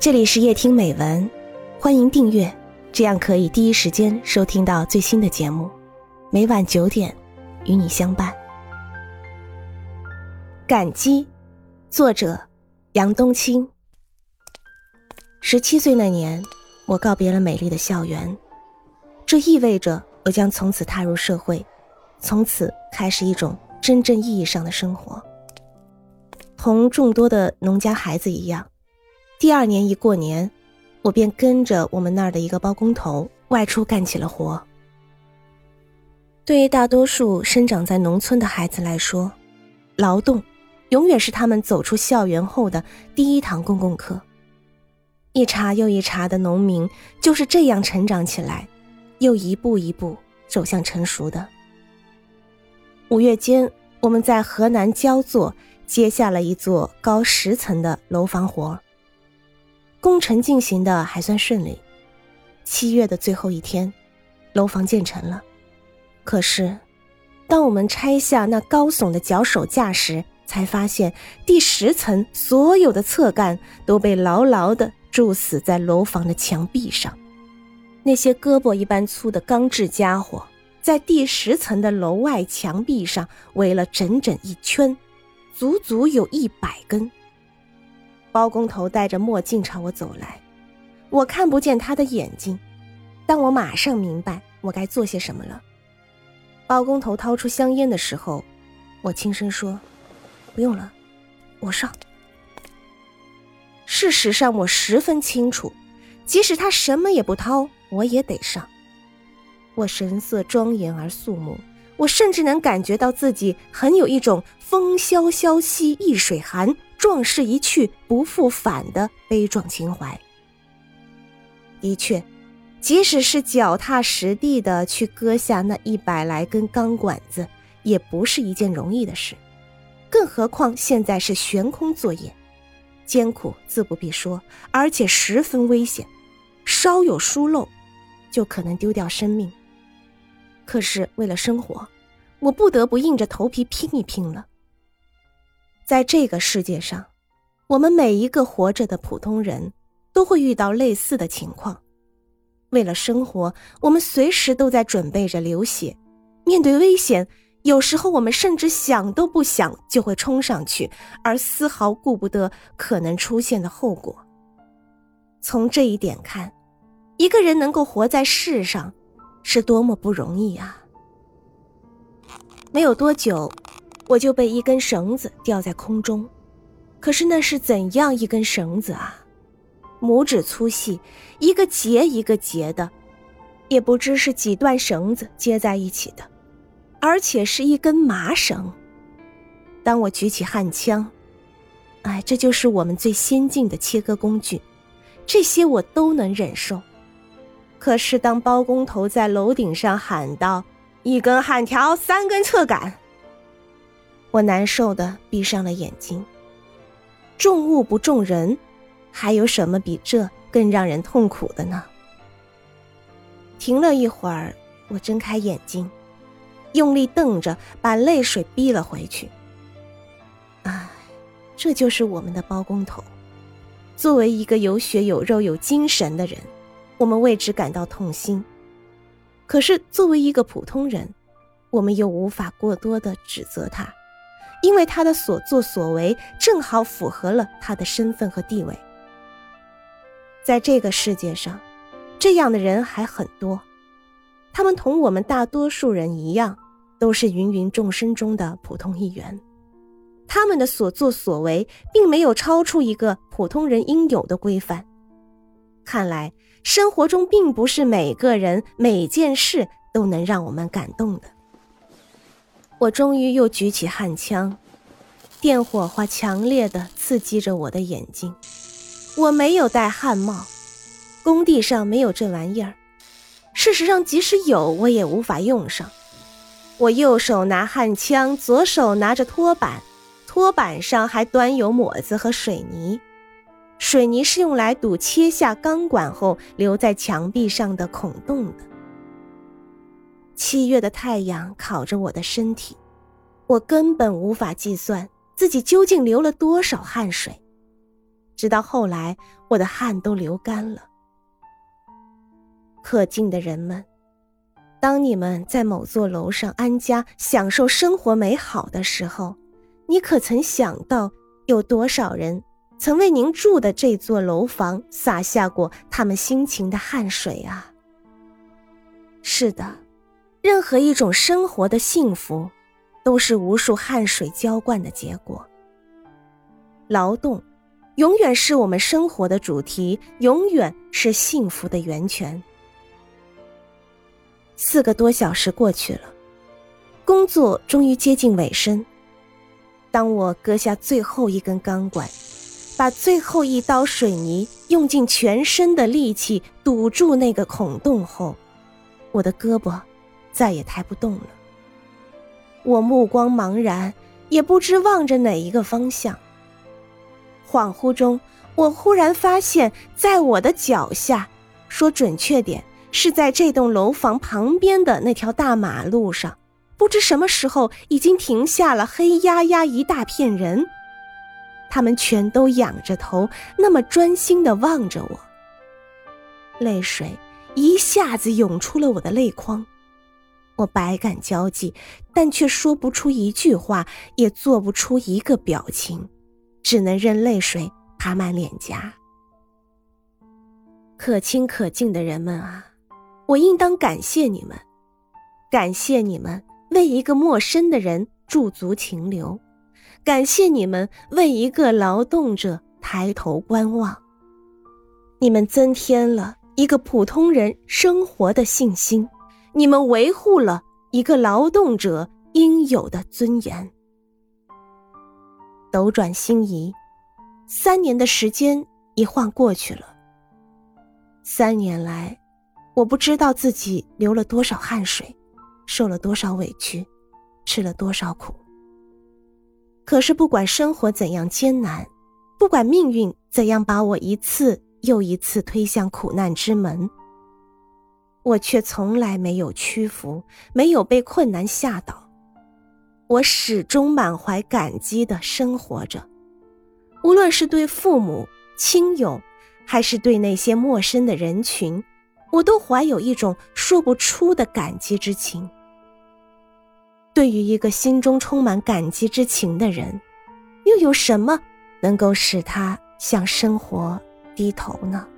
这里是夜听美文，欢迎订阅，这样可以第一时间收听到最新的节目。每晚九点，与你相伴。感激，作者杨冬青。十七岁那年，我告别了美丽的校园，这意味着我将从此踏入社会，从此开始一种真正意义上的生活。同众多的农家孩子一样。第二年一过年，我便跟着我们那儿的一个包工头外出干起了活。对于大多数生长在农村的孩子来说，劳动永远是他们走出校园后的第一堂公共课。一茬又一茬的农民就是这样成长起来，又一步一步走向成熟的。五月间，我们在河南焦作接下了一座高十层的楼房活。工程进行的还算顺利，七月的最后一天，楼房建成了。可是，当我们拆下那高耸的脚手架时，才发现第十层所有的侧干都被牢牢地铸死在楼房的墙壁上。那些胳膊一般粗的钢制家伙，在第十层的楼外墙壁上围了整整一圈，足足有一百根。包工头戴着墨镜朝我走来，我看不见他的眼睛，但我马上明白我该做些什么了。包工头掏出香烟的时候，我轻声说：“不用了，我上。”事实上，我十分清楚，即使他什么也不掏，我也得上。我神色庄严而肃穆，我甚至能感觉到自己很有一种“风萧萧兮易水寒”。壮士一去不复返的悲壮情怀。的确，即使是脚踏实地的去割下那一百来根钢管子，也不是一件容易的事。更何况现在是悬空作业，艰苦自不必说，而且十分危险，稍有疏漏，就可能丢掉生命。可是为了生活，我不得不硬着头皮拼一拼了。在这个世界上，我们每一个活着的普通人都会遇到类似的情况。为了生活，我们随时都在准备着流血。面对危险，有时候我们甚至想都不想就会冲上去，而丝毫顾不得可能出现的后果。从这一点看，一个人能够活在世上，是多么不容易啊！没有多久。我就被一根绳子吊在空中，可是那是怎样一根绳子啊？拇指粗细，一个结一个结的，也不知是几段绳子接在一起的，而且是一根麻绳。当我举起焊枪，哎，这就是我们最先进的切割工具，这些我都能忍受。可是当包工头在楼顶上喊道：“一根焊条，三根侧杆。”我难受的闭上了眼睛。重物不重人，还有什么比这更让人痛苦的呢？停了一会儿，我睁开眼睛，用力瞪着，把泪水逼了回去。唉，这就是我们的包工头。作为一个有血有肉有精神的人，我们为之感到痛心。可是作为一个普通人，我们又无法过多的指责他。因为他的所作所为正好符合了他的身份和地位，在这个世界上，这样的人还很多，他们同我们大多数人一样，都是芸芸众生中的普通一员，他们的所作所为并没有超出一个普通人应有的规范。看来，生活中并不是每个人每件事都能让我们感动的。我终于又举起焊枪，电火花强烈的刺激着我的眼睛。我没有戴焊帽，工地上没有这玩意儿。事实上，即使有，我也无法用上。我右手拿焊枪，左手拿着拖板，拖板上还端有抹子和水泥。水泥是用来堵切下钢管后留在墙壁上的孔洞的。七月的太阳烤着我的身体，我根本无法计算自己究竟流了多少汗水。直到后来我的汗都流干了。可敬的人们，当你们在某座楼上安家、享受生活美好的时候，你可曾想到，有多少人曾为您住的这座楼房洒下过他们辛勤的汗水啊？是的，任何一种生活的幸福，都是无数汗水浇灌的结果。劳动，永远是我们生活的主题，永远是幸福的源泉。四个多小时过去了，工作终于接近尾声。当我割下最后一根钢管，把最后一刀水泥用尽全身的力气堵住那个孔洞后，我的胳膊再也抬不动了。我目光茫然，也不知望着哪一个方向。恍惚中，我忽然发现，在我的脚下，说准确点，是在这栋楼房旁边的那条大马路上，不知什么时候已经停下了黑压压一大片人，他们全都仰着头，那么专心的望着我。泪水一下子涌出了我的泪眶，我百感交集，但却说不出一句话，也做不出一个表情。只能任泪水爬满脸颊。可亲可敬的人们啊，我应当感谢你们，感谢你们为一个陌生的人驻足停留，感谢你们为一个劳动者抬头观望。你们增添了一个普通人生活的信心，你们维护了一个劳动者应有的尊严。斗转星移，三年的时间一晃过去了。三年来，我不知道自己流了多少汗水，受了多少委屈，吃了多少苦。可是，不管生活怎样艰难，不管命运怎样把我一次又一次推向苦难之门，我却从来没有屈服，没有被困难吓倒。我始终满怀感激的生活着，无论是对父母亲友，还是对那些陌生的人群，我都怀有一种说不出的感激之情。对于一个心中充满感激之情的人，又有什么能够使他向生活低头呢？